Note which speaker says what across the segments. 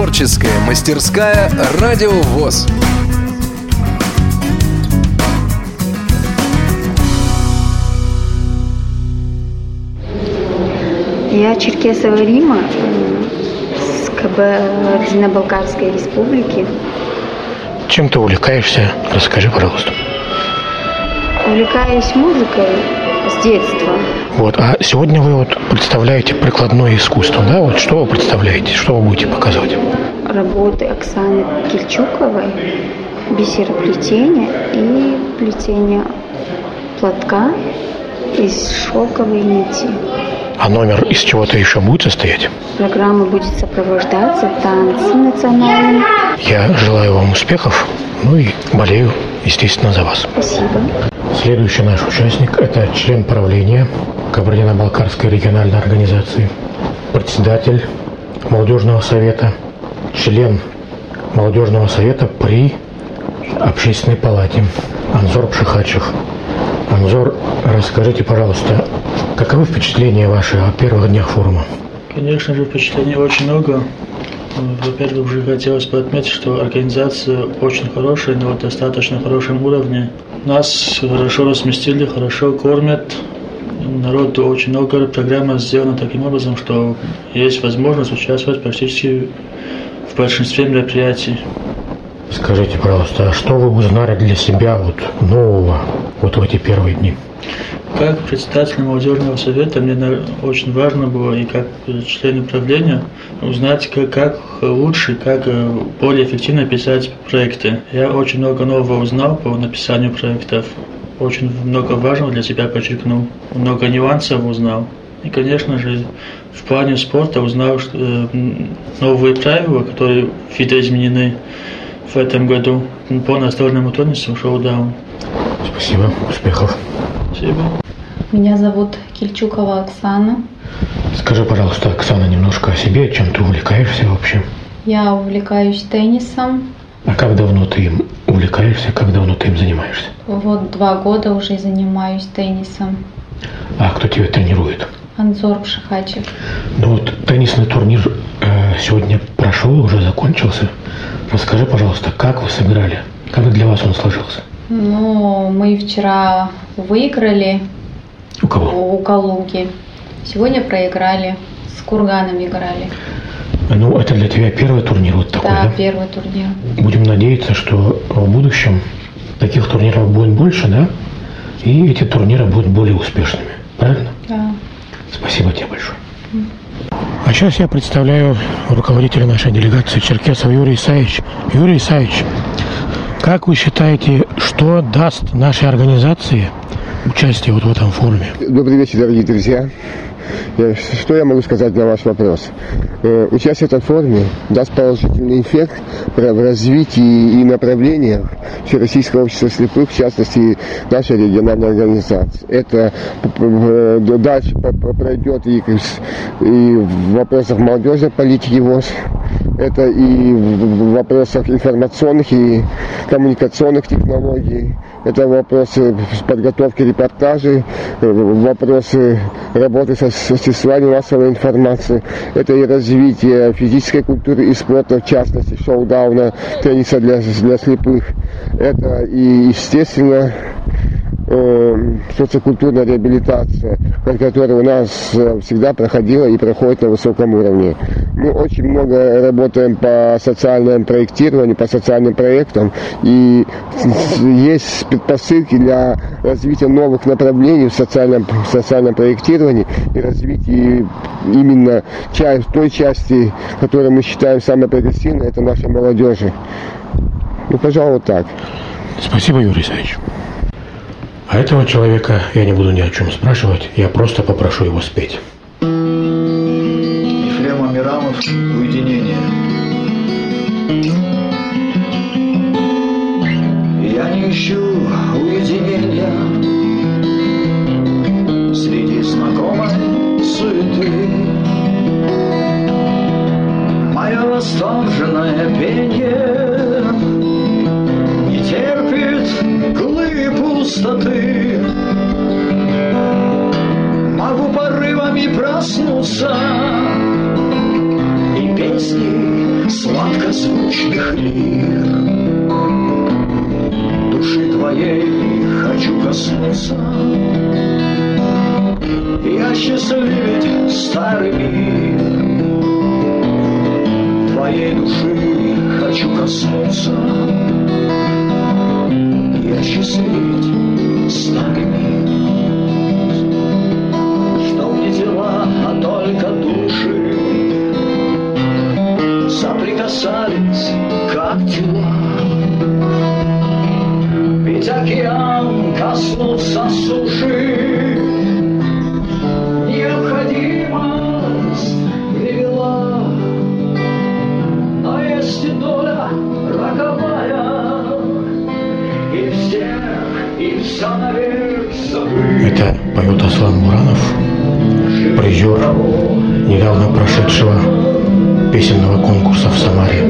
Speaker 1: Творческая мастерская «Радио ВОЗ».
Speaker 2: Я Черкесова Рима с КБ Кабардино-Балкарской республики.
Speaker 3: Чем ты увлекаешься? Расскажи, пожалуйста.
Speaker 2: Увлекаюсь музыкой с детства.
Speaker 3: Вот, а сегодня вы вот представляете прикладное искусство, да? Вот что вы представляете, что вы будете показывать?
Speaker 2: Работы Оксаны Кильчуковой, бисероплетение и плетение платка из шелковой нити.
Speaker 3: А номер из чего-то еще будет состоять?
Speaker 2: Программа будет сопровождаться танцем национальным.
Speaker 3: Я желаю вам успехов, ну и болею, естественно, за вас.
Speaker 2: Спасибо.
Speaker 3: Следующий наш участник – это член правления Кабардино-Балкарской региональной организации, председатель молодежного совета, член молодежного совета при общественной палате Анзор Пшихачев. Анзор, расскажите, пожалуйста, каковы впечатления ваши о первых днях форума?
Speaker 4: Конечно же, впечатлений очень много. Во-первых, уже хотелось бы отметить, что организация очень хорошая, на достаточно хорошем уровне. Нас хорошо разместили, хорошо кормят. Народу очень много. Программа сделана таким образом, что есть возможность участвовать практически в большинстве мероприятий.
Speaker 3: Скажите, пожалуйста, а что вы узнали для себя вот нового вот в эти первые дни?
Speaker 4: Как председатель молодежного совета мне очень важно было и как член правления узнать, как, как лучше, как э, более эффективно писать проекты. Я очень много нового узнал по написанию проектов. Очень много важного для себя подчеркнул. Много нюансов узнал. И, конечно же, в плане спорта узнал что, э, новые правила, которые видоизменены в этом году по настольному теннису шоу-даун.
Speaker 3: Спасибо, успехов.
Speaker 4: Спасибо.
Speaker 5: Меня зовут Кильчукова Оксана.
Speaker 3: Скажи, пожалуйста, Оксана, немножко о себе, чем ты увлекаешься вообще?
Speaker 5: Я увлекаюсь теннисом.
Speaker 3: А как давно ты им увлекаешься, как давно ты им занимаешься?
Speaker 5: Вот два года уже занимаюсь теннисом.
Speaker 3: А кто тебя тренирует?
Speaker 5: Анзор Пшихачев.
Speaker 3: Ну вот теннисный турнир э, сегодня прошел, уже закончился. Расскажи, пожалуйста, как вы сыграли? Как для вас он сложился?
Speaker 5: Ну, мы вчера выиграли.
Speaker 3: У кого?
Speaker 5: У Калуги. Сегодня проиграли. С Курганом играли.
Speaker 3: Ну, это для тебя первый турнир вот такой, да?
Speaker 5: Да, первый турнир.
Speaker 3: Будем надеяться, что в будущем таких турниров будет больше, да? И эти турниры будут более успешными. Правильно?
Speaker 5: Да.
Speaker 3: Спасибо тебе большое. А сейчас я представляю руководителя нашей делегации Черкесов Юрий Исаевич. Юрий Исаевич, как вы считаете, что даст нашей организации участие вот в этом форуме?
Speaker 6: Добрый вечер, дорогие друзья. Что я могу сказать на ваш вопрос? Э, участие в этом форуме даст положительный эффект в развитии и направлениях Всероссийского общества слепых, в частности, нашей региональной организации. Это дальше пройдет и, и в вопросах молодежной политики ВОЗ, это и в вопросах информационных и коммуникационных технологий, это вопросы подготовки репортажей, вопросы работы со средствами массовой информации, это и развитие физической культуры и спорта, в частности, шоу-дауна, тенниса для, для слепых. Это и, естественно, э, социокультурная реабилитация, которая у нас э, всегда проходила и проходит на высоком уровне. Мы очень много работаем по социальному проектированию, по социальным проектам, и есть предпосылки для развития новых направлений в социальном, в социальном проектировании и развитии именно той части, которую мы считаем самой прогрессивной, это наша молодежи. Ну, пожалуй, так.
Speaker 3: Спасибо, Юрий Исаевич. А этого человека я не буду ни о чем спрашивать, я просто попрошу его спеть.
Speaker 7: Ефрем Амирамов «Уединение». Я не ищу уединения Среди знакомой суеты Мое восторженное пение пустоты Могу порывами проснуться И песни сладкозвучных лир. Души твоей хочу коснуться, Я счастливить старый мир. Твоей души хочу коснуться, Соприкасались, как тела. Ведь океан коснуться суши. Необходимость привела. Но есть и доля роковая И всех, и все забыть
Speaker 3: Это поет Аслан Буранов, призер недавно прошедшего песенного конкурса в Самаре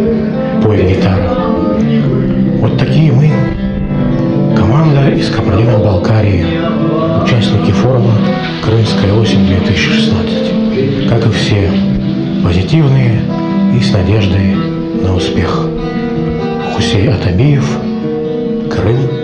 Speaker 3: «Пой гитара». Вот такие мы, команда из Кабардино-Балкарии, участники форума «Крымская осень-2016». Как и все, позитивные и с надеждой на успех. Хусей Атабиев, Крым,